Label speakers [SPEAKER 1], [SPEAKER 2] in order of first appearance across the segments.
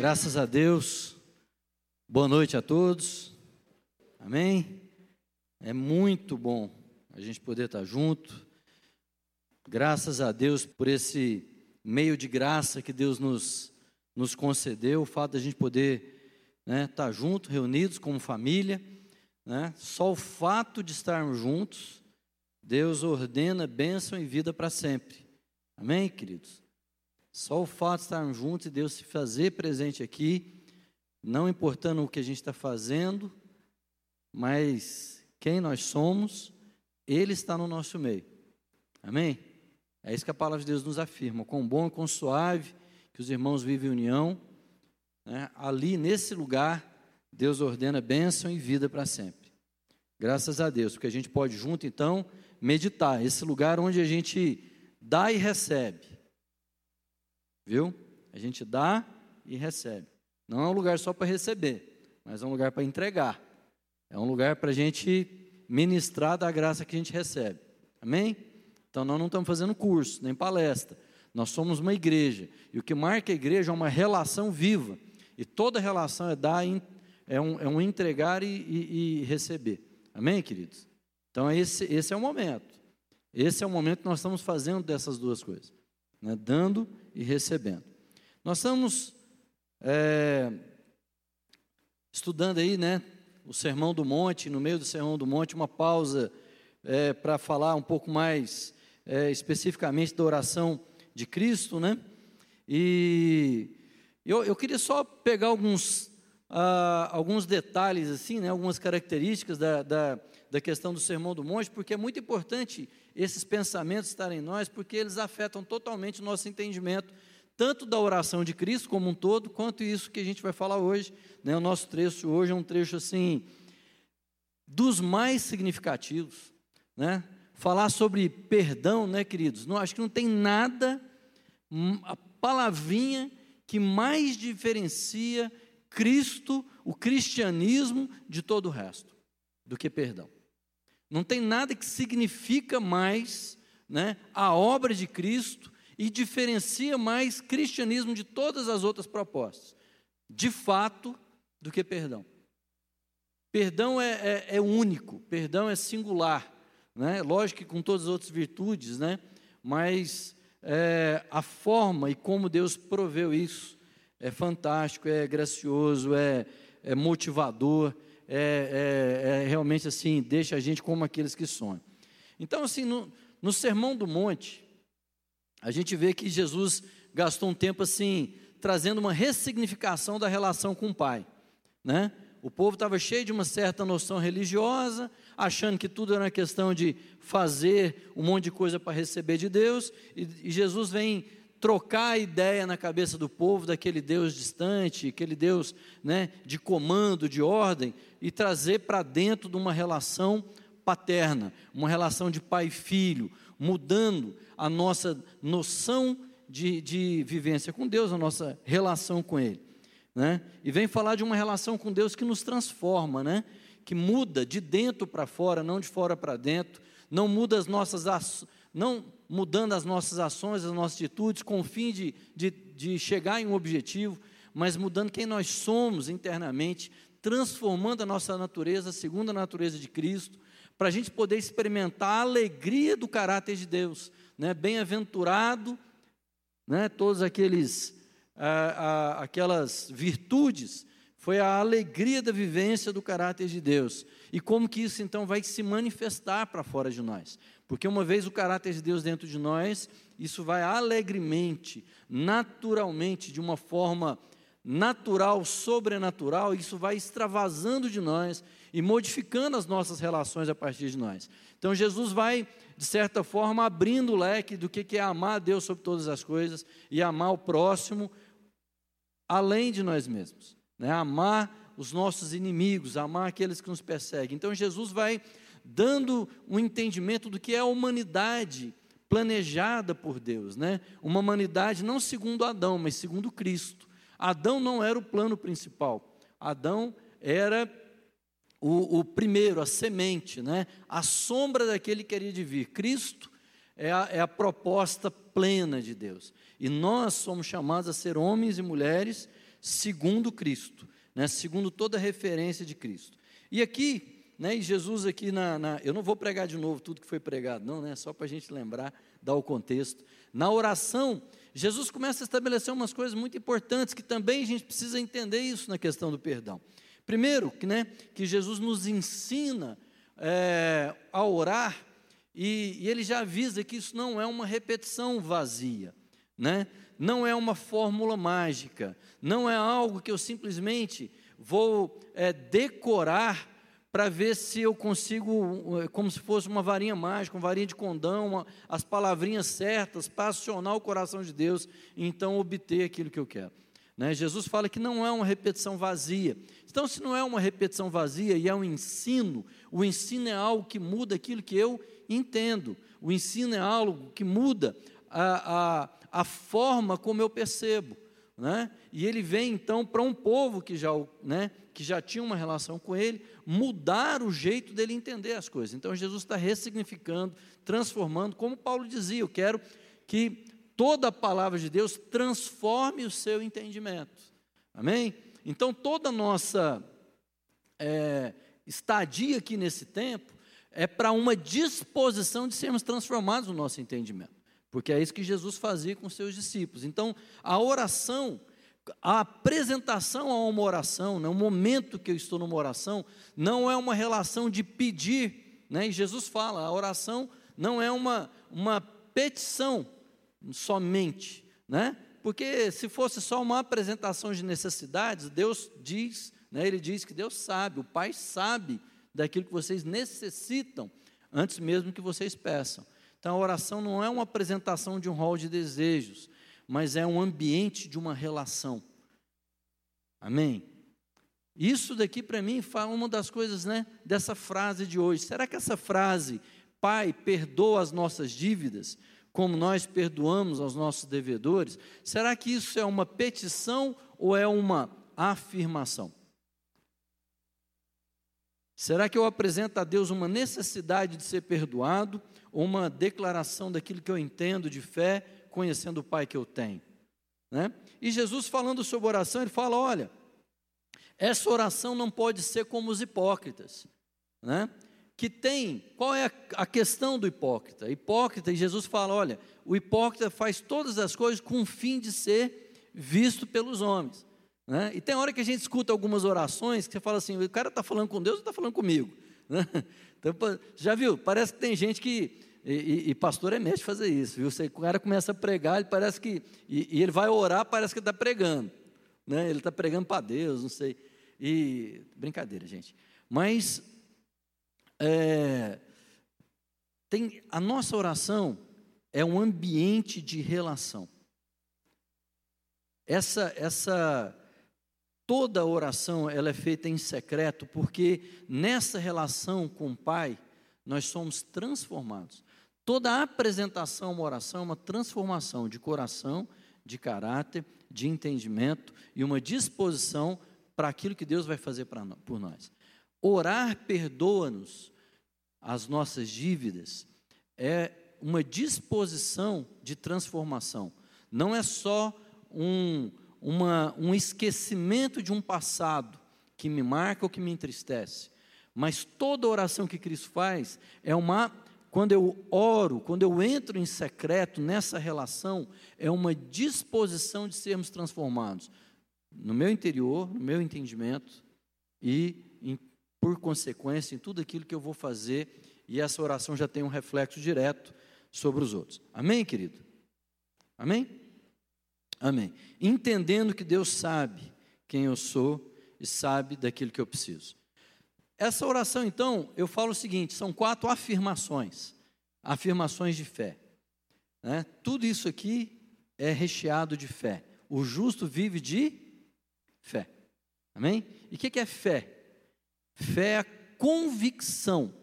[SPEAKER 1] Graças a Deus. Boa noite a todos. Amém? É muito bom a gente poder estar junto. Graças a Deus por esse meio de graça que Deus nos, nos concedeu, o fato de a gente poder né, estar junto, reunidos como família. Né? Só o fato de estarmos juntos, Deus ordena bênção e vida para sempre. Amém, queridos? Só o fato de estarmos juntos e Deus se fazer presente aqui, não importando o que a gente está fazendo, mas quem nós somos, Ele está no nosso meio. Amém? É isso que a palavra de Deus nos afirma. Com bom e com suave, que os irmãos vivem em união. Né? Ali, nesse lugar, Deus ordena bênção e vida para sempre. Graças a Deus, porque a gente pode junto, então, meditar. Esse lugar onde a gente dá e recebe. Viu? A gente dá e recebe. Não é um lugar só para receber, mas é um lugar para entregar. É um lugar para a gente ministrar da graça que a gente recebe. Amém? Então nós não estamos fazendo curso, nem palestra. Nós somos uma igreja. E o que marca a igreja é uma relação viva. E toda relação é dar, é um, é um entregar e, e, e receber. Amém, queridos? Então esse, esse é o momento. Esse é o momento que nós estamos fazendo dessas duas coisas né, dando e recebendo. Nós estamos é, estudando aí, né, o Sermão do Monte, no meio do Sermão do Monte, uma pausa é, para falar um pouco mais é, especificamente da oração de Cristo, né? E eu, eu queria só pegar alguns, ah, alguns detalhes, assim, né, algumas características da, da, da questão do Sermão do Monte, porque é muito importante esses pensamentos estarem em nós, porque eles afetam totalmente o nosso entendimento, tanto da oração de Cristo como um todo, quanto isso que a gente vai falar hoje. Né? O nosso trecho hoje é um trecho assim dos mais significativos, né? Falar sobre perdão, né, queridos? Não acho que não tem nada hum, a palavrinha que mais diferencia Cristo, o cristianismo de todo o resto, do que perdão. Não tem nada que significa mais né, a obra de Cristo e diferencia mais cristianismo de todas as outras propostas, de fato, do que perdão. Perdão é, é, é único, perdão é singular, né? lógico que com todas as outras virtudes, né? mas é, a forma e como Deus proveu isso é fantástico, é gracioso, é, é motivador é, é, é, realmente assim, deixa a gente como aqueles que sonham. Então, assim, no, no Sermão do Monte, a gente vê que Jesus gastou um tempo assim, trazendo uma ressignificação da relação com o Pai, né? O povo estava cheio de uma certa noção religiosa, achando que tudo era questão de fazer um monte de coisa para receber de Deus, e, e Jesus vem trocar a ideia na cabeça do povo daquele Deus distante, aquele Deus né, de comando, de ordem, e trazer para dentro de uma relação paterna, uma relação de pai e filho, mudando a nossa noção de, de vivência com Deus, a nossa relação com Ele. Né? E vem falar de uma relação com Deus que nos transforma, né? que muda de dentro para fora, não de fora para dentro, não muda as nossas ações não mudando as nossas ações, as nossas atitudes, com o fim de, de, de chegar em um objetivo, mas mudando quem nós somos internamente, transformando a nossa natureza segundo a natureza de Cristo, para a gente poder experimentar a alegria do caráter de Deus. Né? Bem-aventurado, né? todos aqueles, ah, ah, aquelas virtudes, foi a alegria da vivência do caráter de Deus. E como que isso então vai se manifestar para fora de nós? Porque uma vez o caráter de Deus dentro de nós, isso vai alegremente, naturalmente, de uma forma natural, sobrenatural, isso vai extravasando de nós e modificando as nossas relações a partir de nós. Então Jesus vai, de certa forma, abrindo o leque do que é amar a Deus sobre todas as coisas e amar o próximo além de nós mesmos. Né? Amar os nossos inimigos, amar aqueles que nos perseguem. Então Jesus vai dando um entendimento do que é a humanidade planejada por Deus, né? Uma humanidade não segundo Adão, mas segundo Cristo. Adão não era o plano principal. Adão era o, o primeiro, a semente, né? A sombra daquele que queria de vir. Cristo é a, é a proposta plena de Deus. E nós somos chamados a ser homens e mulheres segundo Cristo, né? segundo toda a referência de Cristo. E aqui, né, e Jesus aqui na, na, Eu não vou pregar de novo tudo que foi pregado, não, né? Só para a gente lembrar, dar o contexto. Na oração, Jesus começa a estabelecer umas coisas muito importantes que também a gente precisa entender isso na questão do perdão. Primeiro, que, né, que Jesus nos ensina é, a orar, e, e ele já avisa que isso não é uma repetição vazia, né? não é uma fórmula mágica, não é algo que eu simplesmente vou é, decorar para ver se eu consigo, é, como se fosse uma varinha mágica, uma varinha de condão, uma, as palavrinhas certas para acionar o coração de Deus e então obter aquilo que eu quero. Né? Jesus fala que não é uma repetição vazia. Então, se não é uma repetição vazia e é um ensino, o ensino é algo que muda aquilo que eu entendo. O ensino é algo que muda a, a, a forma como eu percebo. Né? E ele vem então para um povo que já, né, que já tinha uma relação com ele, mudar o jeito dele entender as coisas. Então Jesus está ressignificando, transformando, como Paulo dizia, eu quero que toda a palavra de Deus transforme o seu entendimento. Amém? Então toda nossa é, estadia aqui nesse tempo é para uma disposição de sermos transformados no nosso entendimento. Porque é isso que Jesus fazia com seus discípulos. Então, a oração, a apresentação a uma oração, né, o momento que eu estou numa oração, não é uma relação de pedir. Né, e Jesus fala, a oração não é uma, uma petição somente. Né, porque se fosse só uma apresentação de necessidades, Deus diz, né, Ele diz que Deus sabe, o Pai sabe daquilo que vocês necessitam, antes mesmo que vocês peçam. Então, a oração não é uma apresentação de um rol de desejos, mas é um ambiente de uma relação. Amém? Isso daqui para mim fala uma das coisas, né, dessa frase de hoje. Será que essa frase, Pai, perdoa as nossas dívidas, como nós perdoamos aos nossos devedores, será que isso é uma petição ou é uma afirmação? Será que eu apresento a Deus uma necessidade de ser perdoado uma declaração daquilo que eu entendo de fé, conhecendo o Pai que eu tenho. Né? E Jesus falando sobre oração, ele fala: olha, essa oração não pode ser como os hipócritas, né? que tem, qual é a, questão do hipócrita? Hipócrita, e Jesus fala: olha, o hipócrita faz todas as coisas com o fim de ser visto pelos homens. Né? E tem hora que a gente escuta algumas orações que você fala assim: o cara está falando com Deus ou está falando comigo? Né? Então, já viu? Parece que tem gente que. E, e, e pastor é de fazer isso, viu? Você, o cara começa a pregar, ele parece que. E, e ele vai orar, parece que está pregando. Né? Ele está pregando para Deus, não sei. E. Brincadeira, gente. Mas. É, tem, a nossa oração é um ambiente de relação. Essa, essa toda oração ela é feita em secreto, porque nessa relação com o Pai, nós somos transformados. Toda apresentação uma oração uma transformação de coração, de caráter, de entendimento e uma disposição para aquilo que Deus vai fazer pra, por nós. Orar perdoa-nos as nossas dívidas é uma disposição de transformação. Não é só um, uma, um esquecimento de um passado que me marca ou que me entristece. Mas toda oração que Cristo faz é uma, quando eu oro, quando eu entro em secreto nessa relação, é uma disposição de sermos transformados no meu interior, no meu entendimento e, em, por consequência, em tudo aquilo que eu vou fazer. E essa oração já tem um reflexo direto sobre os outros. Amém, querido? Amém? Amém. Entendendo que Deus sabe quem eu sou e sabe daquilo que eu preciso. Essa oração, então, eu falo o seguinte: são quatro afirmações, afirmações de fé. Né? Tudo isso aqui é recheado de fé. O justo vive de fé. Amém? E o que é fé? Fé é a convicção.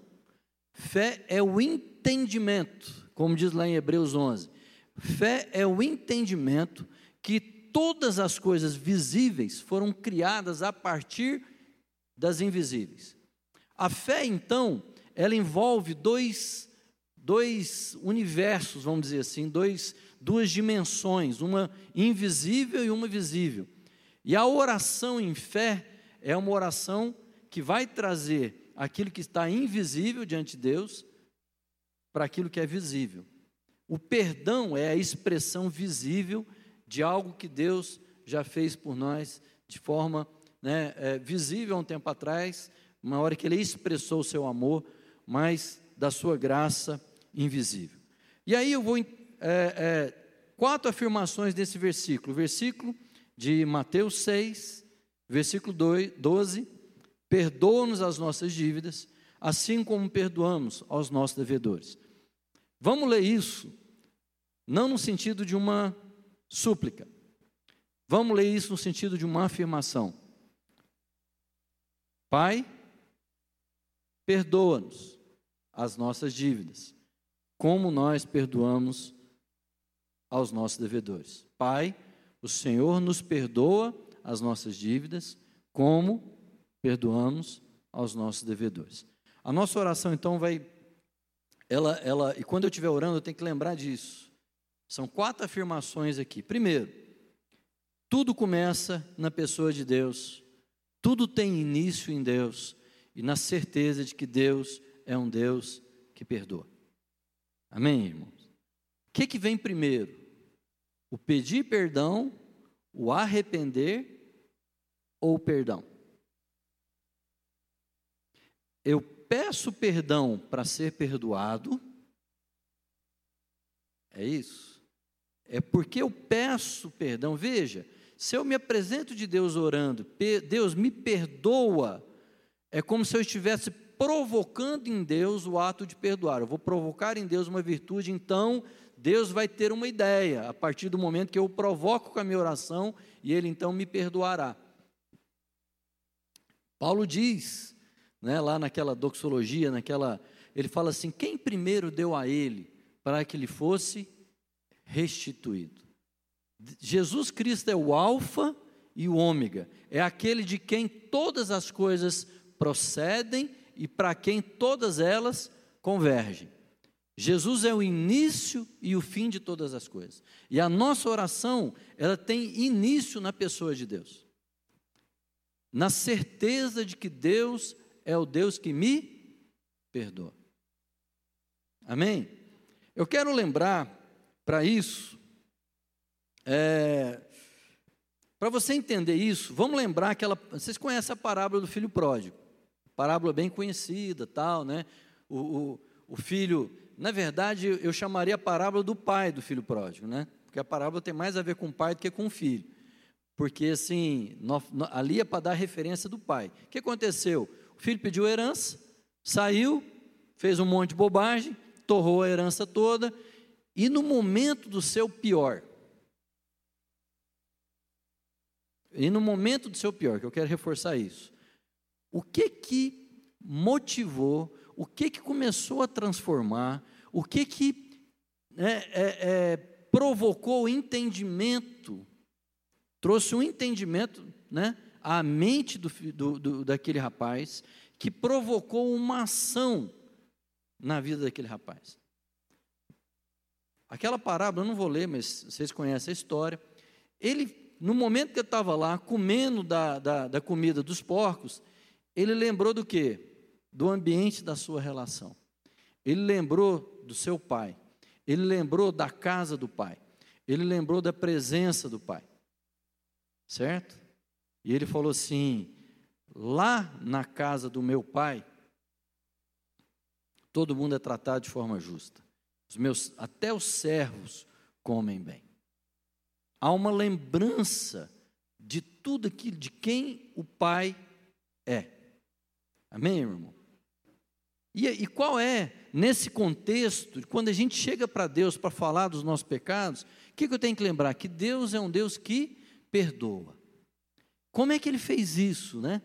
[SPEAKER 1] Fé é o entendimento, como diz lá em Hebreus 11. Fé é o entendimento que todas as coisas visíveis foram criadas a partir das invisíveis. A fé, então, ela envolve dois, dois universos, vamos dizer assim, dois, duas dimensões, uma invisível e uma visível. E a oração em fé é uma oração que vai trazer aquilo que está invisível diante de Deus para aquilo que é visível. O perdão é a expressão visível de algo que Deus já fez por nós de forma né, é, visível há um tempo atrás, uma hora que Ele expressou o seu amor, mas da sua graça invisível. E aí eu vou. É, é, quatro afirmações desse versículo. Versículo de Mateus 6, versículo 12: Perdoa-nos as nossas dívidas, assim como perdoamos aos nossos devedores. Vamos ler isso, não no sentido de uma súplica, vamos ler isso no sentido de uma afirmação. Pai, perdoa-nos as nossas dívidas, como nós perdoamos aos nossos devedores. Pai, o Senhor nos perdoa as nossas dívidas, como perdoamos aos nossos devedores. A nossa oração então vai ela ela e quando eu estiver orando eu tenho que lembrar disso. São quatro afirmações aqui. Primeiro, tudo começa na pessoa de Deus. Tudo tem início em Deus e na certeza de que Deus é um Deus que perdoa. Amém, irmãos? O que, que vem primeiro? O pedir perdão, o arrepender ou o perdão? Eu peço perdão para ser perdoado. É isso? É porque eu peço perdão. Veja, se eu me apresento de Deus orando, Deus me perdoa, é como se eu estivesse provocando em Deus o ato de perdoar. Eu vou provocar em Deus uma virtude, então Deus vai ter uma ideia a partir do momento que eu o provoco com a minha oração e ele então me perdoará. Paulo diz, né, lá naquela doxologia, naquela, ele fala assim: quem primeiro deu a ele para que ele fosse restituído? Jesus Cristo é o Alfa e o Ômega, é aquele de quem todas as coisas procedem e para quem todas elas convergem. Jesus é o início e o fim de todas as coisas. E a nossa oração, ela tem início na pessoa de Deus. Na certeza de que Deus é o Deus que me perdoa. Amém? Eu quero lembrar para isso, é, para você entender isso, vamos lembrar aquela. Vocês conhecem a parábola do filho pródigo? Parábola bem conhecida, tal, né? O, o, o filho na verdade, eu chamaria a parábola do pai do filho pródigo, né? Porque a parábola tem mais a ver com o pai do que com o filho. Porque, assim, no, no, ali é para dar referência do pai. O que aconteceu? O filho pediu herança, saiu, fez um monte de bobagem, torrou a herança toda, e no momento do seu pior, e no momento do seu pior, que eu quero reforçar isso, o que que motivou o que, que começou a transformar, o que, que é, é, é, provocou o entendimento, trouxe um entendimento né, à mente do, do, do, daquele rapaz, que provocou uma ação na vida daquele rapaz. Aquela parábola, eu não vou ler, mas vocês conhecem a história. Ele, no momento que ele estava lá, comendo da, da, da comida dos porcos, ele lembrou do quê? do ambiente da sua relação. Ele lembrou do seu pai. Ele lembrou da casa do pai. Ele lembrou da presença do pai. Certo? E ele falou assim: lá na casa do meu pai, todo mundo é tratado de forma justa. Os meus, até os servos comem bem. Há uma lembrança de tudo aquilo de quem o pai é. Amém, irmão? E, e qual é, nesse contexto, quando a gente chega para Deus para falar dos nossos pecados, o que, que eu tenho que lembrar? Que Deus é um Deus que perdoa. Como é que ele fez isso, né?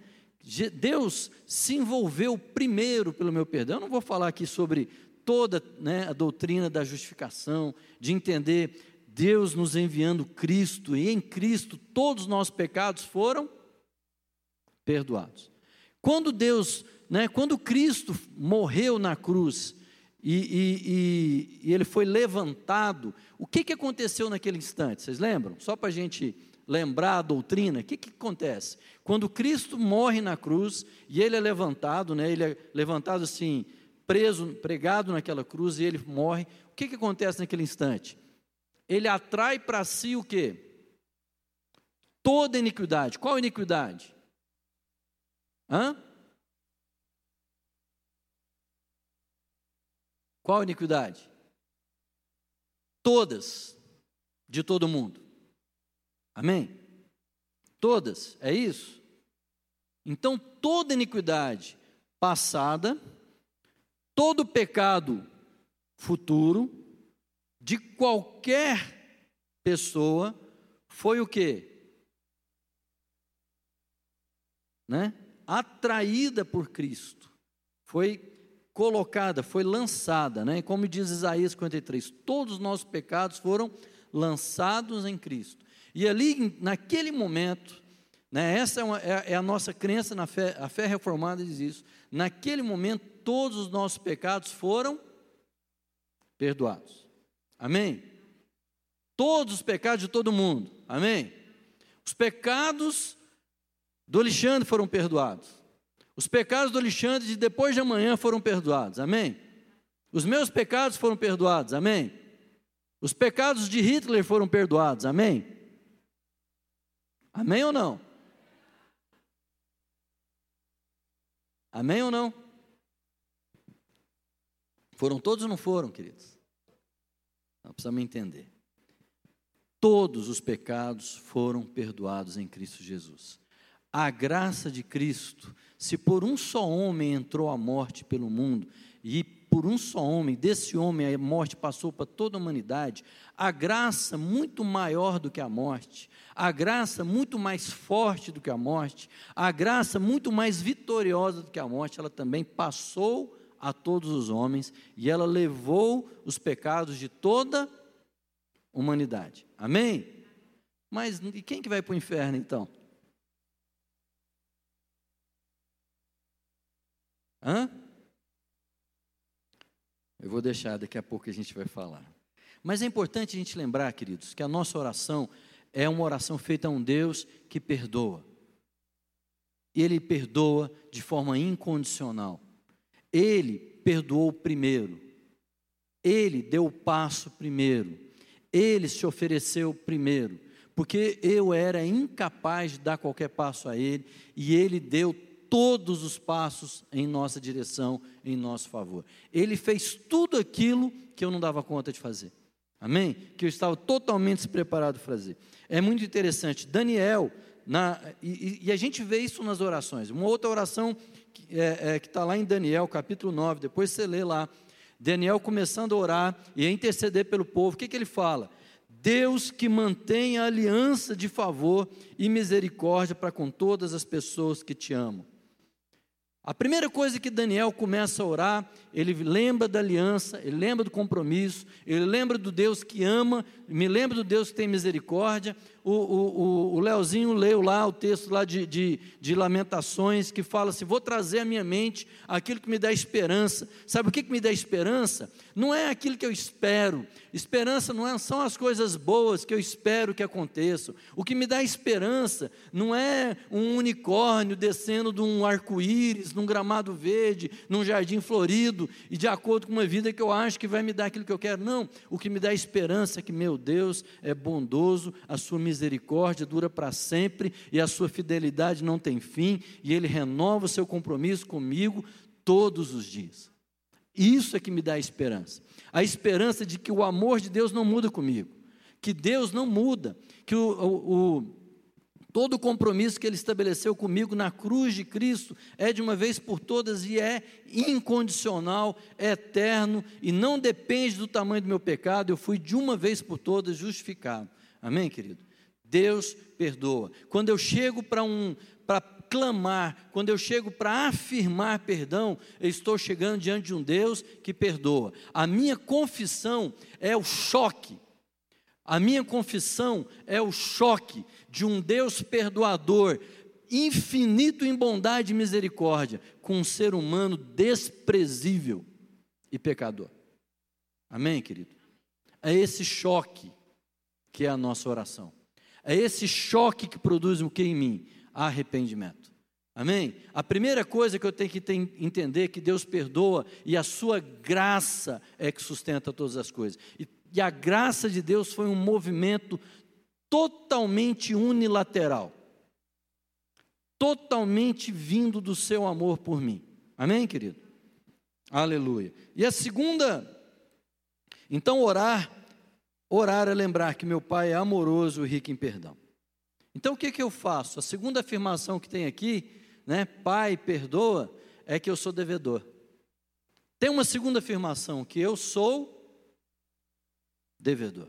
[SPEAKER 1] Deus se envolveu primeiro pelo meu perdão. Eu não vou falar aqui sobre toda né, a doutrina da justificação, de entender Deus nos enviando Cristo, e em Cristo todos os nossos pecados foram perdoados. Quando Deus né? Quando Cristo morreu na cruz e, e, e, e ele foi levantado, o que, que aconteceu naquele instante? Vocês lembram? Só para a gente lembrar a doutrina, o que, que acontece? Quando Cristo morre na cruz e ele é levantado, né, ele é levantado assim, preso, pregado naquela cruz e ele morre, o que, que acontece naquele instante? Ele atrai para si o quê? Toda iniquidade. Qual iniquidade? Hã? Qual iniquidade? Todas, de todo mundo. Amém? Todas, é isso? Então, toda iniquidade passada, todo pecado futuro, de qualquer pessoa, foi o que? Né? Atraída por Cristo, foi colocada, foi lançada, né? Como diz Isaías 53, todos os nossos pecados foram lançados em Cristo. E ali, naquele momento, né, essa é, uma, é, é, a nossa crença na fé, a fé reformada diz isso. Naquele momento, todos os nossos pecados foram perdoados. Amém? Todos os pecados de todo mundo. Amém? Os pecados do Alexandre foram perdoados. Os pecados do Alexandre de depois de amanhã foram perdoados, amém? Os meus pecados foram perdoados, amém? Os pecados de Hitler foram perdoados, amém? Amém ou não? Amém ou não? Foram todos ou não foram, queridos? Não precisamos entender. Todos os pecados foram perdoados em Cristo Jesus. A graça de Cristo se por um só homem entrou a morte pelo mundo, e por um só homem, desse homem a morte passou para toda a humanidade, a graça muito maior do que a morte, a graça muito mais forte do que a morte, a graça muito mais vitoriosa do que a morte, ela também passou a todos os homens e ela levou os pecados de toda a humanidade. Amém? Mas e quem que vai para o inferno então? Hã? Eu vou deixar, daqui a pouco a gente vai falar. Mas é importante a gente lembrar, queridos, que a nossa oração é uma oração feita a um Deus que perdoa. Ele perdoa de forma incondicional. Ele perdoou primeiro. Ele deu o passo primeiro. Ele se ofereceu primeiro. Porque eu era incapaz de dar qualquer passo a Ele e Ele deu todos os passos em nossa direção, em nosso favor. Ele fez tudo aquilo que eu não dava conta de fazer. Amém? Que eu estava totalmente despreparado para fazer. É muito interessante. Daniel, na, e, e, a gente vê isso nas orações. Uma outra oração que é, é, está lá em Daniel, capítulo 9, depois você lê lá. Daniel começando a orar e a interceder pelo povo. O que, que ele fala? Deus que mantém a aliança de favor e misericórdia para com todas as pessoas que te amam. A primeira coisa que Daniel começa a orar, ele lembra da aliança, ele lembra do compromisso, ele lembra do Deus que ama, me lembra do Deus que tem misericórdia. O, o, o Leozinho leu lá o texto lá de, de, de, Lamentações que fala assim: vou trazer à minha mente aquilo que me dá esperança. Sabe o que, que me dá esperança? Não é aquilo que eu espero. Esperança não é, são as coisas boas que eu espero que aconteçam. O que me dá esperança não é um unicórnio descendo de um arco-íris, num gramado verde, num jardim florido, e de acordo com uma vida que eu acho que vai me dar aquilo que eu quero. Não. O que me dá esperança é que meu Deus é bondoso, a sua misericórdia dura para sempre e a sua fidelidade não tem fim, e Ele renova o seu compromisso comigo todos os dias. Isso é que me dá esperança. A esperança de que o amor de Deus não muda comigo, que Deus não muda, que o, o, o Todo o compromisso que ele estabeleceu comigo na cruz de Cristo é de uma vez por todas e é incondicional, é eterno e não depende do tamanho do meu pecado. Eu fui de uma vez por todas justificado. Amém, querido? Deus perdoa. Quando eu chego para um para clamar, quando eu chego para afirmar perdão, eu estou chegando diante de um Deus que perdoa. A minha confissão é o choque. A minha confissão é o choque de um Deus perdoador, infinito em bondade e misericórdia, com um ser humano desprezível e pecador. Amém, querido? É esse choque que é a nossa oração. É esse choque que produz o que em mim? Arrependimento. Amém? A primeira coisa que eu tenho que entender é que Deus perdoa e a sua graça é que sustenta todas as coisas. E, e a graça de Deus foi um movimento totalmente unilateral. Totalmente vindo do seu amor por mim. Amém, querido? Aleluia. E a segunda, então orar, orar é lembrar que meu Pai é amoroso e rico em perdão. Então o que, que eu faço? A segunda afirmação que tem aqui, né, Pai perdoa, é que eu sou devedor. Tem uma segunda afirmação, que eu sou devedor.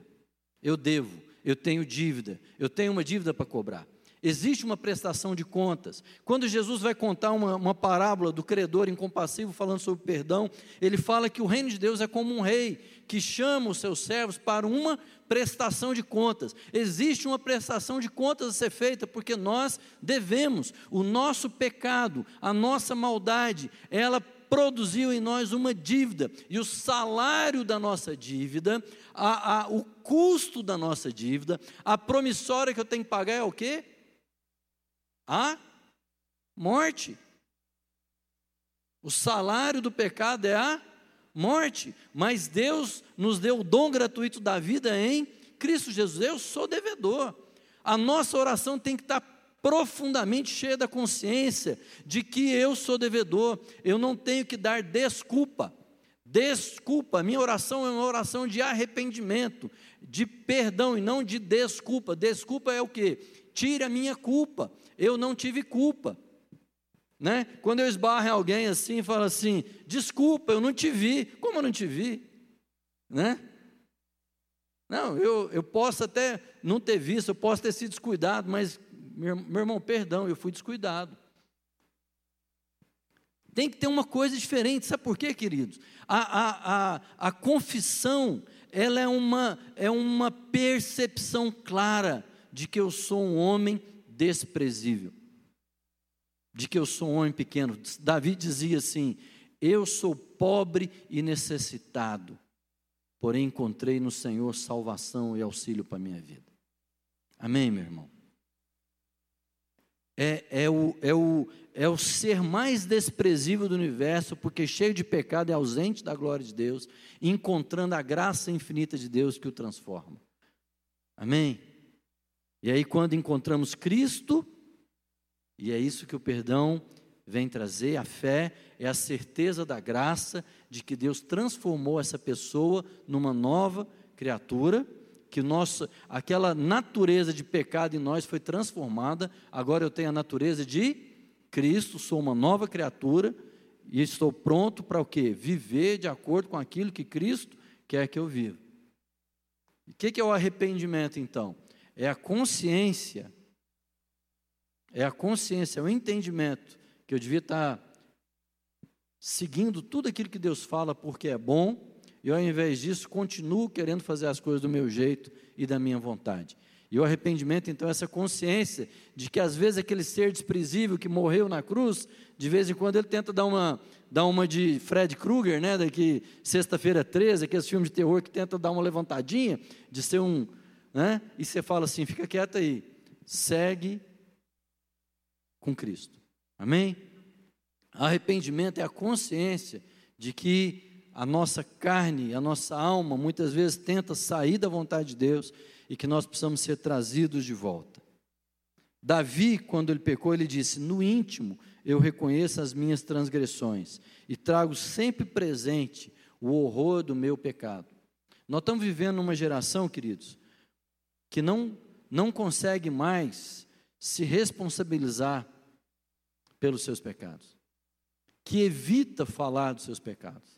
[SPEAKER 1] Eu devo, eu tenho dívida, eu tenho uma dívida para cobrar. Existe uma prestação de contas. Quando Jesus vai contar uma, uma parábola do credor incompassivo, falando sobre perdão, ele fala que o reino de Deus é como um rei que chama os seus servos para uma prestação de contas. Existe uma prestação de contas a ser feita porque nós devemos. O nosso pecado, a nossa maldade, ela produziu em nós uma dívida, e o salário da nossa dívida, a, a, o custo da nossa dívida, a promissória que eu tenho que pagar é o quê? A morte. O salário do pecado é a morte, mas Deus nos deu o dom gratuito da vida em Cristo Jesus. Eu sou devedor. A nossa oração tem que estar profundamente cheia da consciência de que eu sou devedor. Eu não tenho que dar desculpa. Desculpa, minha oração é uma oração de arrependimento, de perdão e não de desculpa. Desculpa é o que? Tire a minha culpa eu não tive culpa. Né? Quando eu esbarro em alguém assim e falo assim, desculpa, eu não te vi. Como eu não te vi? Né? Não, eu, eu posso até não ter visto, eu posso ter sido descuidado, mas, meu, meu irmão, perdão, eu fui descuidado. Tem que ter uma coisa diferente, sabe por quê, queridos? A, a, a, a confissão, ela é uma, é uma percepção clara de que eu sou um homem desprezível, de que eu sou um homem pequeno. Davi dizia assim: Eu sou pobre e necessitado, porém encontrei no Senhor salvação e auxílio para a minha vida. Amém, meu irmão? É, é, o, é, o, é o ser mais desprezível do universo, porque cheio de pecado é ausente da glória de Deus, encontrando a graça infinita de Deus que o transforma. Amém? E aí, quando encontramos Cristo, e é isso que o perdão vem trazer, a fé é a certeza da graça de que Deus transformou essa pessoa numa nova criatura, que nossa, aquela natureza de pecado em nós foi transformada, agora eu tenho a natureza de Cristo, sou uma nova criatura e estou pronto para o quê? Viver de acordo com aquilo que Cristo quer que eu viva. O que é o arrependimento então? é a consciência, é a consciência, é o entendimento que eu devia estar seguindo tudo aquilo que Deus fala porque é bom, e ao invés disso continuo querendo fazer as coisas do meu jeito e da minha vontade. E o arrependimento, então, é essa consciência de que às vezes aquele ser desprezível que morreu na cruz, de vez em quando ele tenta dar uma, dar uma de Fred Krueger, né, daqui sexta-feira 13, aqueles filmes de terror que tenta dar uma levantadinha, de ser um, né? E você fala assim: fica quieto aí, segue com Cristo. Amém? Arrependimento é a consciência de que a nossa carne, a nossa alma, muitas vezes tenta sair da vontade de Deus e que nós precisamos ser trazidos de volta. Davi, quando ele pecou, ele disse: No íntimo eu reconheço as minhas transgressões e trago sempre presente o horror do meu pecado. Nós estamos vivendo numa geração, queridos, que não, não consegue mais se responsabilizar pelos seus pecados, que evita falar dos seus pecados,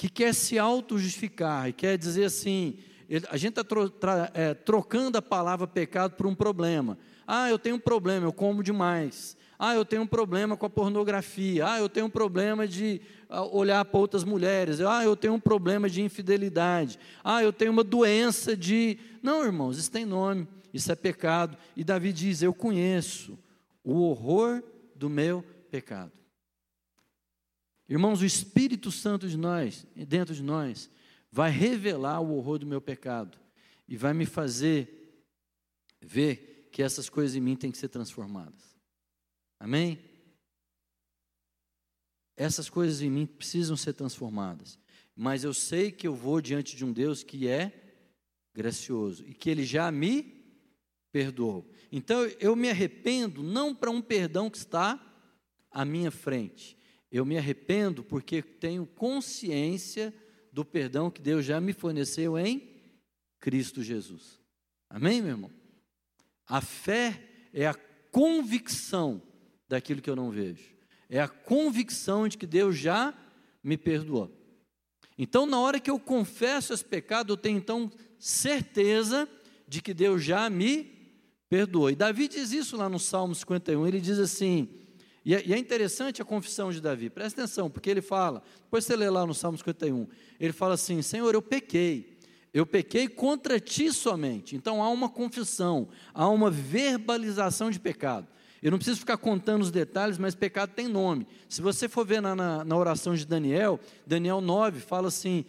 [SPEAKER 1] que quer se auto-justificar e quer dizer assim: a gente está é, trocando a palavra pecado por um problema. Ah, eu tenho um problema, eu como demais. Ah, eu tenho um problema com a pornografia. Ah, eu tenho um problema de ah, olhar para outras mulheres. Ah, eu tenho um problema de infidelidade. Ah, eu tenho uma doença de. Não, irmãos, isso tem nome, isso é pecado. E Davi diz: Eu conheço o horror do meu pecado. Irmãos, o Espírito Santo de nós, dentro de nós, vai revelar o horror do meu pecado e vai me fazer ver que essas coisas em mim têm que ser transformadas. Amém? Essas coisas em mim precisam ser transformadas. Mas eu sei que eu vou diante de um Deus que é gracioso e que ele já me perdoou. Então eu me arrependo não para um perdão que está à minha frente. Eu me arrependo porque tenho consciência do perdão que Deus já me forneceu em Cristo Jesus. Amém, meu irmão? A fé é a convicção daquilo que eu não vejo. É a convicção de que Deus já me perdoou. Então, na hora que eu confesso esse pecado, eu tenho então certeza de que Deus já me perdoou. E Davi diz isso lá no Salmo 51, ele diz assim, e é, e é interessante a confissão de Davi, presta atenção, porque ele fala, depois você lê lá no Salmo 51, ele fala assim: Senhor, eu pequei, eu pequei contra ti somente. Então há uma confissão, há uma verbalização de pecado. Eu não preciso ficar contando os detalhes, mas pecado tem nome. Se você for ver na, na, na oração de Daniel, Daniel 9 fala assim: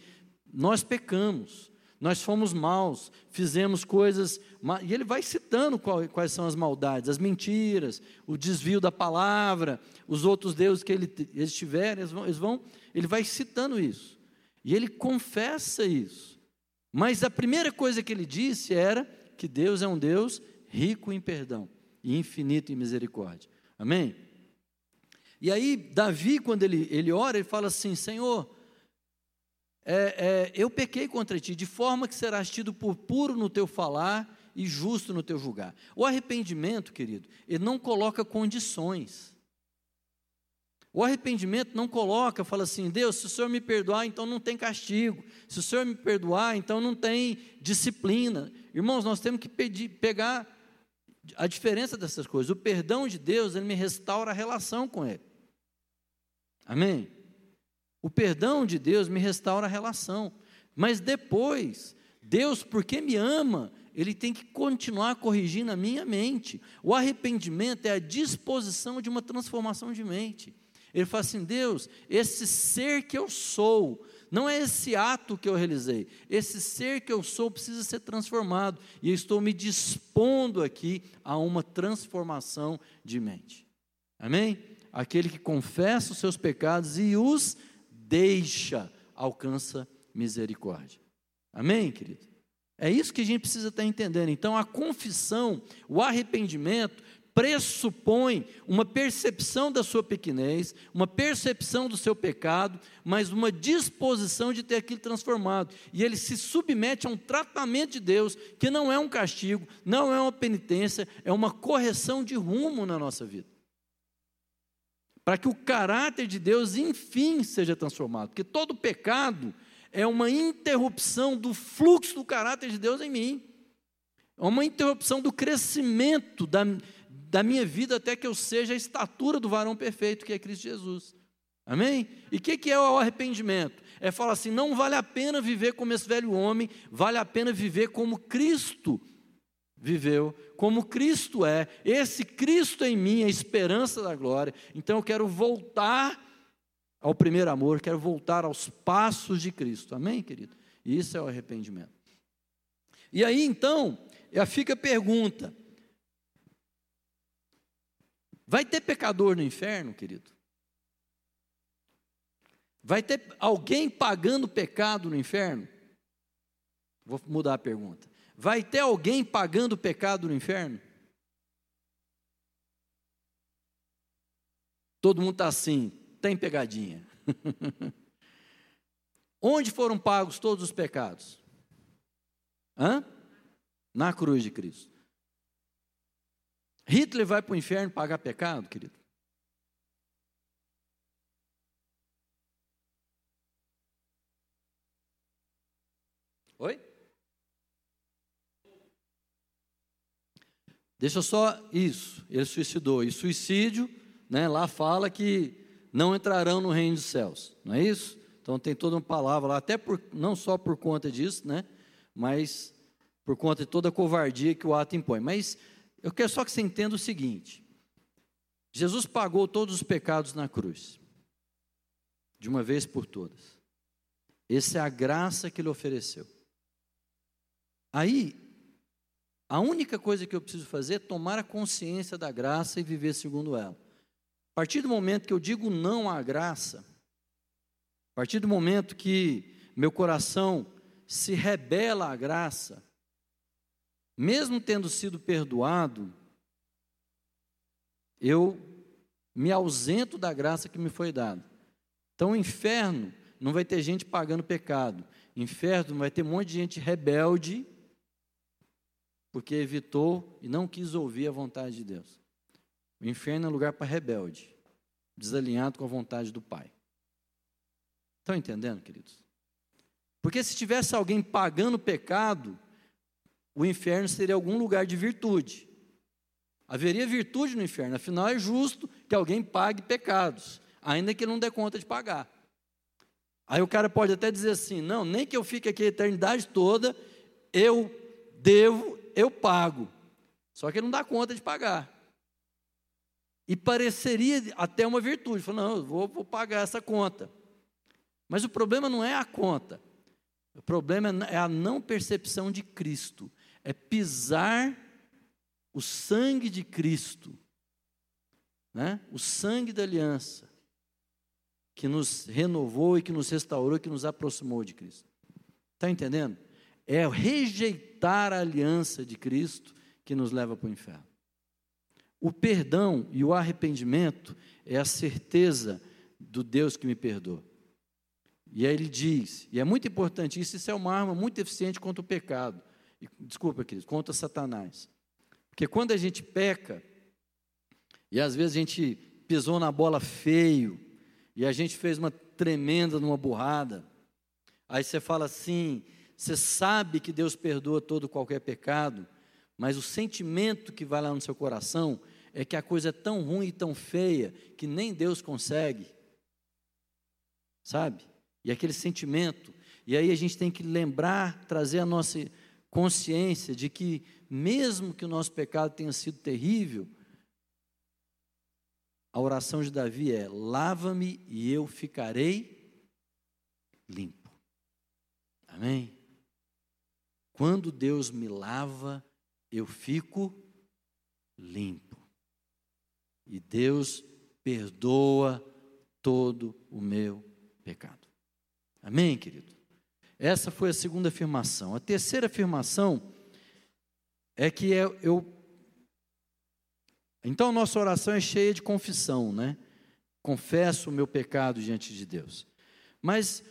[SPEAKER 1] Nós pecamos, nós fomos maus, fizemos coisas. E ele vai citando quais são as maldades, as mentiras, o desvio da palavra, os outros deuses que ele, eles tiverem, eles vão, eles vão, ele vai citando isso. E ele confessa isso. Mas a primeira coisa que ele disse era que Deus é um Deus rico em perdão e infinito em misericórdia. Amém? E aí, Davi, quando ele, ele ora, ele fala assim: Senhor, é, é, eu pequei contra ti, de forma que serás tido por puro no teu falar e justo no teu julgar. O arrependimento, querido, ele não coloca condições. O arrependimento não coloca, fala assim: Deus, se o Senhor me perdoar, então não tem castigo. Se o Senhor me perdoar, então não tem disciplina. Irmãos, nós temos que pedir, pegar a diferença dessas coisas. O perdão de Deus, ele me restaura a relação com Ele. Amém? O perdão de Deus me restaura a relação. Mas depois, Deus, porque me ama, Ele tem que continuar corrigindo a minha mente. O arrependimento é a disposição de uma transformação de mente. Ele fala assim: Deus, esse ser que eu sou, não é esse ato que eu realizei. Esse ser que eu sou precisa ser transformado. E eu estou me dispondo aqui a uma transformação de mente. Amém? Aquele que confessa os seus pecados e os deixa, alcança misericórdia. Amém, querido? É isso que a gente precisa estar entendendo. Então, a confissão, o arrependimento, pressupõe uma percepção da sua pequenez, uma percepção do seu pecado, mas uma disposição de ter aquilo transformado. E ele se submete a um tratamento de Deus que não é um castigo, não é uma penitência, é uma correção de rumo na nossa vida. Para que o caráter de Deus, enfim, seja transformado. Porque todo pecado é uma interrupção do fluxo do caráter de Deus em mim. É uma interrupção do crescimento da, da minha vida até que eu seja a estatura do varão perfeito, que é Cristo Jesus. Amém? E o que, que é o arrependimento? É falar assim: não vale a pena viver como esse velho homem, vale a pena viver como Cristo viveu, como Cristo é. Esse Cristo em mim a esperança da glória. Então eu quero voltar ao primeiro amor, quero voltar aos passos de Cristo. Amém, querido? Isso é o arrependimento. E aí então, fica a pergunta: Vai ter pecador no inferno, querido? Vai ter alguém pagando pecado no inferno? Vou mudar a pergunta. Vai ter alguém pagando pecado no inferno? Todo mundo está assim, tem pegadinha. Onde foram pagos todos os pecados? Hã? Na cruz de Cristo. Hitler vai para o inferno pagar pecado, querido? Oi? Deixa só isso, ele suicidou. E suicídio, né, lá fala que não entrarão no reino dos céus, não é isso? Então tem toda uma palavra lá, até por, não só por conta disso, né, mas por conta de toda a covardia que o ato impõe. Mas eu quero só que você entenda o seguinte: Jesus pagou todos os pecados na cruz, de uma vez por todas. Essa é a graça que ele ofereceu. Aí, A única coisa que eu preciso fazer é tomar a consciência da graça e viver segundo ela. A partir do momento que eu digo não à graça, a partir do momento que meu coração se rebela à graça, mesmo tendo sido perdoado, eu me ausento da graça que me foi dada. Então, o inferno não vai ter gente pagando pecado. Inferno vai ter um monte de gente rebelde, porque evitou e não quis ouvir a vontade de Deus. O inferno é lugar para rebelde, desalinhado com a vontade do Pai. Estão entendendo, queridos? Porque se tivesse alguém pagando pecado, o inferno seria algum lugar de virtude. Haveria virtude no inferno, afinal é justo que alguém pague pecados, ainda que ele não dê conta de pagar. Aí o cara pode até dizer assim: não, nem que eu fique aqui a eternidade toda, eu devo, eu pago. Só que ele não dá conta de pagar. E pareceria até uma virtude. Falou, não, eu vou, vou pagar essa conta. Mas o problema não é a conta. O problema é a não percepção de Cristo. É pisar o sangue de Cristo, né? o sangue da aliança, que nos renovou e que nos restaurou que nos aproximou de Cristo. Está entendendo? É rejeitar a aliança de Cristo que nos leva para o inferno. O perdão e o arrependimento é a certeza do Deus que me perdoa. E aí ele diz, e é muito importante isso, isso é uma arma muito eficiente contra o pecado. Desculpa, queridos, contra Satanás. Porque quando a gente peca, e às vezes a gente pisou na bola feio, e a gente fez uma tremenda numa burrada, aí você fala assim, você sabe que Deus perdoa todo qualquer pecado, mas o sentimento que vai lá no seu coração é que a coisa é tão ruim e tão feia que nem Deus consegue. Sabe? E aquele sentimento. E aí a gente tem que lembrar, trazer a nossa consciência de que, mesmo que o nosso pecado tenha sido terrível, a oração de Davi é: lava-me e eu ficarei limpo. Amém? Quando Deus me lava, eu fico limpo. E Deus perdoa todo o meu pecado. Amém, querido? Essa foi a segunda afirmação. A terceira afirmação é que eu, eu então, nossa oração é cheia de confissão, né? Confesso o meu pecado diante de Deus. Mas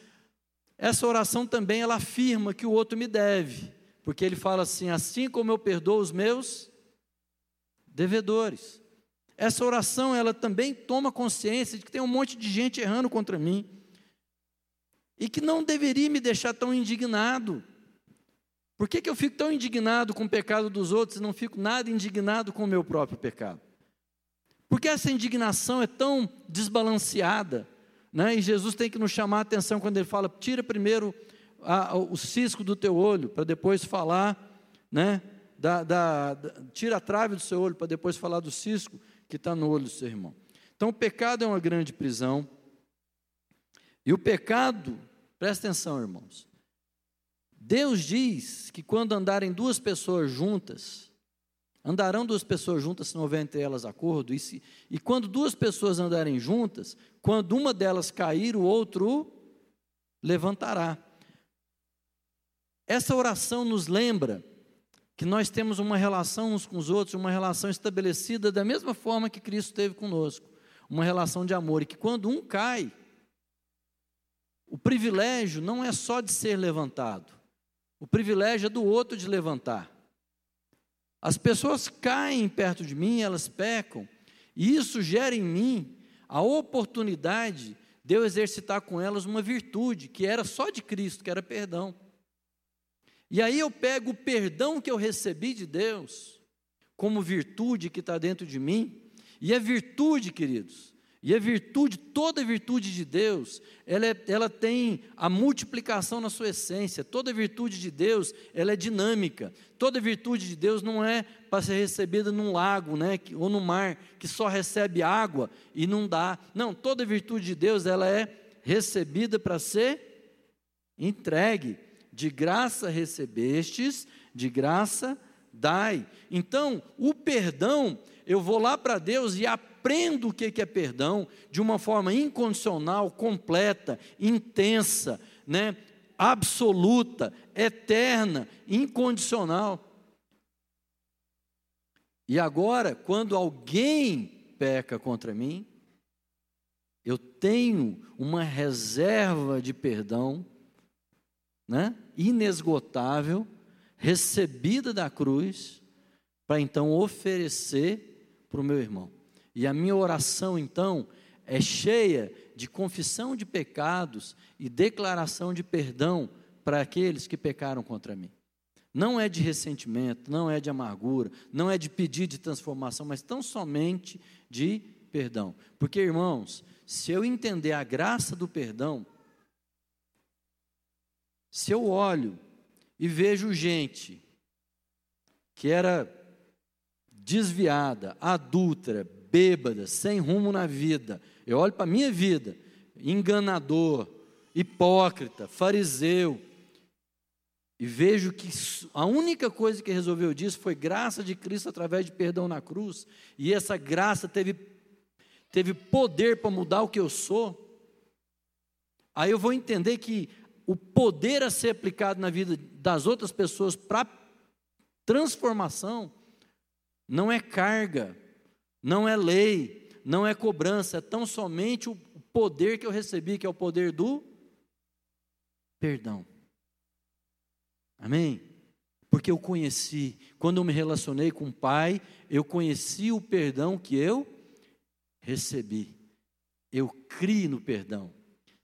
[SPEAKER 1] essa oração também ela afirma que o outro me deve, porque ele fala assim: assim como eu perdoo os meus devedores. Essa oração ela também toma consciência de que tem um monte de gente errando contra mim e que não deveria me deixar tão indignado. Por que, que eu fico tão indignado com o pecado dos outros e não fico nada indignado com o meu próprio pecado? Porque essa indignação é tão desbalanceada, né? e Jesus tem que nos chamar a atenção quando ele fala: tira primeiro a, o cisco do teu olho, para depois falar, né? Da, da, da, tira a trave do seu olho, para depois falar do cisco que está no olho do seu irmão. Então, o pecado é uma grande prisão, e o pecado, presta atenção, irmãos, Deus diz que quando andarem duas pessoas juntas, andarão duas pessoas juntas se não houver entre elas acordo, e, se, e quando duas pessoas andarem juntas, quando uma delas cair, o outro levantará. Essa oração nos lembra que nós temos uma relação uns com os outros, uma relação estabelecida da mesma forma que Cristo teve conosco, uma relação de amor, e que quando um cai, o privilégio não é só de ser levantado, o privilégio é do outro de levantar. As pessoas caem perto de mim, elas pecam, e isso gera em mim a oportunidade de eu exercitar com elas uma virtude que era só de Cristo, que era perdão. E aí eu pego o perdão que eu recebi de Deus, como virtude que está dentro de mim, e a virtude, queridos, e a virtude, toda virtude de Deus, ela, é, ela tem a multiplicação na sua essência. Toda virtude de Deus, ela é dinâmica. Toda virtude de Deus não é para ser recebida num lago, né, ou no mar, que só recebe água e não dá. Não, toda virtude de Deus, ela é recebida para ser entregue. De graça recebestes, de graça dai. Então, o perdão, eu vou lá para Deus e aprendo o que é perdão de uma forma incondicional, completa, intensa, né? absoluta, eterna, incondicional. E agora, quando alguém peca contra mim, eu tenho uma reserva de perdão, né, inesgotável, recebida da cruz, para então oferecer para o meu irmão. E a minha oração, então, é cheia de confissão de pecados e declaração de perdão para aqueles que pecaram contra mim. Não é de ressentimento, não é de amargura, não é de pedido de transformação, mas tão somente de perdão. Porque, irmãos, se eu entender a graça do perdão, se eu olho e vejo gente que era desviada, adúltera, bêbada, sem rumo na vida, eu olho para a minha vida, enganador, hipócrita, fariseu, e vejo que a única coisa que resolveu disso foi graça de Cristo através de perdão na cruz, e essa graça teve, teve poder para mudar o que eu sou, aí eu vou entender que o poder a ser aplicado na vida das outras pessoas para transformação não é carga, não é lei, não é cobrança, é tão somente o poder que eu recebi, que é o poder do perdão. Amém? Porque eu conheci, quando eu me relacionei com o Pai, eu conheci o perdão que eu recebi. Eu criei no perdão.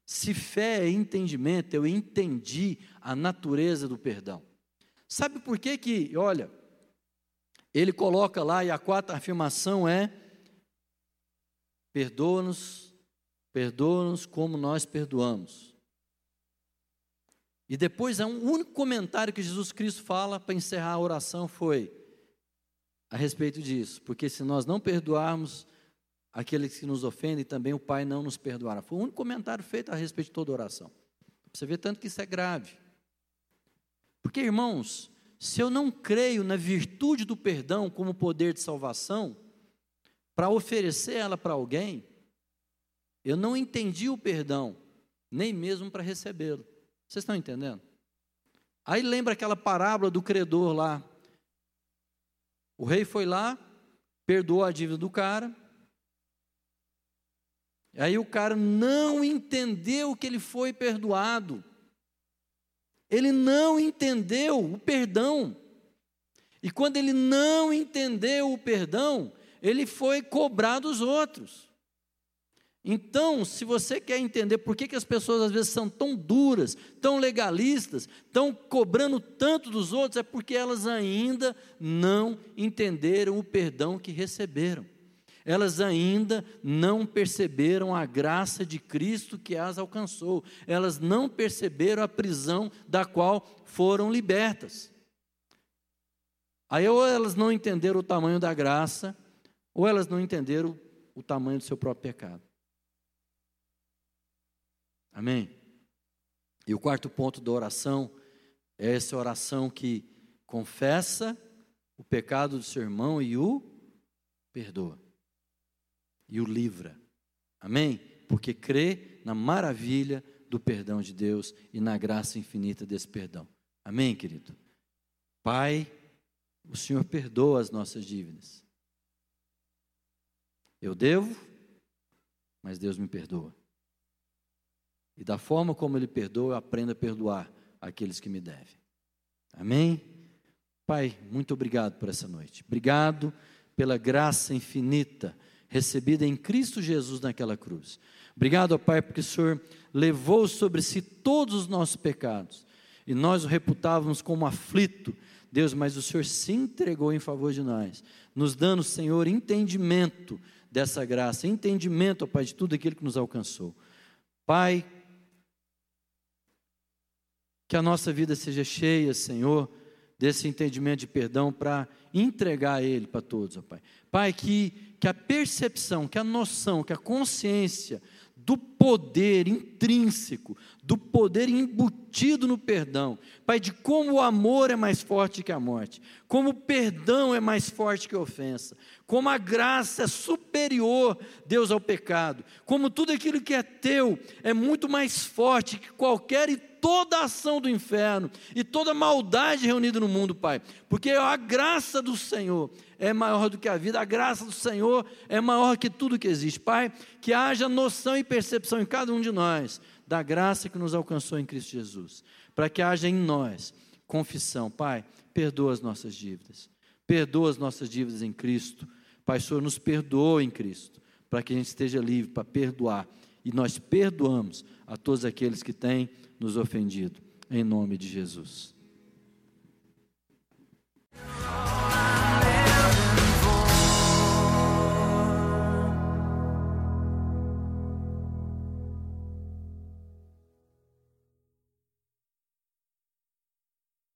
[SPEAKER 1] Se fé é entendimento, eu entendi a natureza do perdão. Sabe por que que, olha, ele coloca lá e a quarta afirmação é perdoa-nos, perdoa-nos como nós perdoamos. E depois, um único comentário que Jesus Cristo fala para encerrar a oração foi a respeito disso, porque se nós não perdoarmos aqueles que nos ofendem, também o Pai não nos perdoará. Foi o único comentário feito a respeito de toda oração. Você vê tanto que isso é grave. Porque, irmãos, se eu não creio na virtude do perdão como poder de salvação, para oferecer ela para alguém, eu não entendi o perdão, nem mesmo para recebê-lo. Vocês estão entendendo? Aí lembra aquela parábola do credor lá. O rei foi lá, perdoou a dívida do cara. Aí o cara não entendeu que ele foi perdoado. Ele não entendeu o perdão. E quando ele não entendeu o perdão, ele foi cobrar dos outros. Então, se você quer entender por que, que as pessoas às vezes são tão duras, tão legalistas, estão cobrando tanto dos outros, é porque elas ainda não entenderam o perdão que receberam. Elas ainda não perceberam a graça de Cristo que as alcançou. Elas não perceberam a prisão da qual foram libertas. Aí ou elas não entenderam o tamanho da graça, ou elas não entenderam o tamanho do seu próprio pecado. Amém? E o quarto ponto da oração é essa oração que confessa o pecado do seu irmão e o perdoa. E o livra. Amém? Porque crê na maravilha do perdão de Deus e na graça infinita desse perdão. Amém, querido? Pai, o Senhor perdoa as nossas dívidas. Eu devo, mas Deus me perdoa. E da forma como Ele perdoa, eu aprendo a perdoar aqueles que me devem. Amém? Pai, muito obrigado por essa noite. Obrigado pela graça infinita recebida em Cristo Jesus naquela cruz. Obrigado, Pai, porque o Senhor levou sobre si todos os nossos pecados e nós o reputávamos como aflito. Deus, mas o Senhor se entregou em favor de nós, nos dando, Senhor, entendimento dessa graça, entendimento, ó Pai, de tudo aquilo que nos alcançou. Pai, que a nossa vida seja cheia, Senhor, desse entendimento de perdão para entregar ele para todos, ó Pai. Pai, que, que a percepção, que a noção, que a consciência do poder intrínseco, do poder embutido no perdão, Pai, de como o amor é mais forte que a morte, como o perdão é mais forte que a ofensa, como a graça é superior, Deus, ao pecado, como tudo aquilo que é teu é muito mais forte que qualquer toda a ação do inferno e toda maldade reunida no mundo, Pai, porque a graça do Senhor é maior do que a vida, a graça do Senhor é maior que tudo que existe. Pai, que haja noção e percepção em cada um de nós da graça que nos alcançou em Cristo Jesus, para que haja em nós confissão. Pai, perdoa as nossas dívidas, perdoa as nossas dívidas em Cristo. Pai, Senhor nos perdoou em Cristo, para que a gente esteja livre para perdoar. E nós perdoamos a todos aqueles que têm nos ofendido. Em nome de Jesus.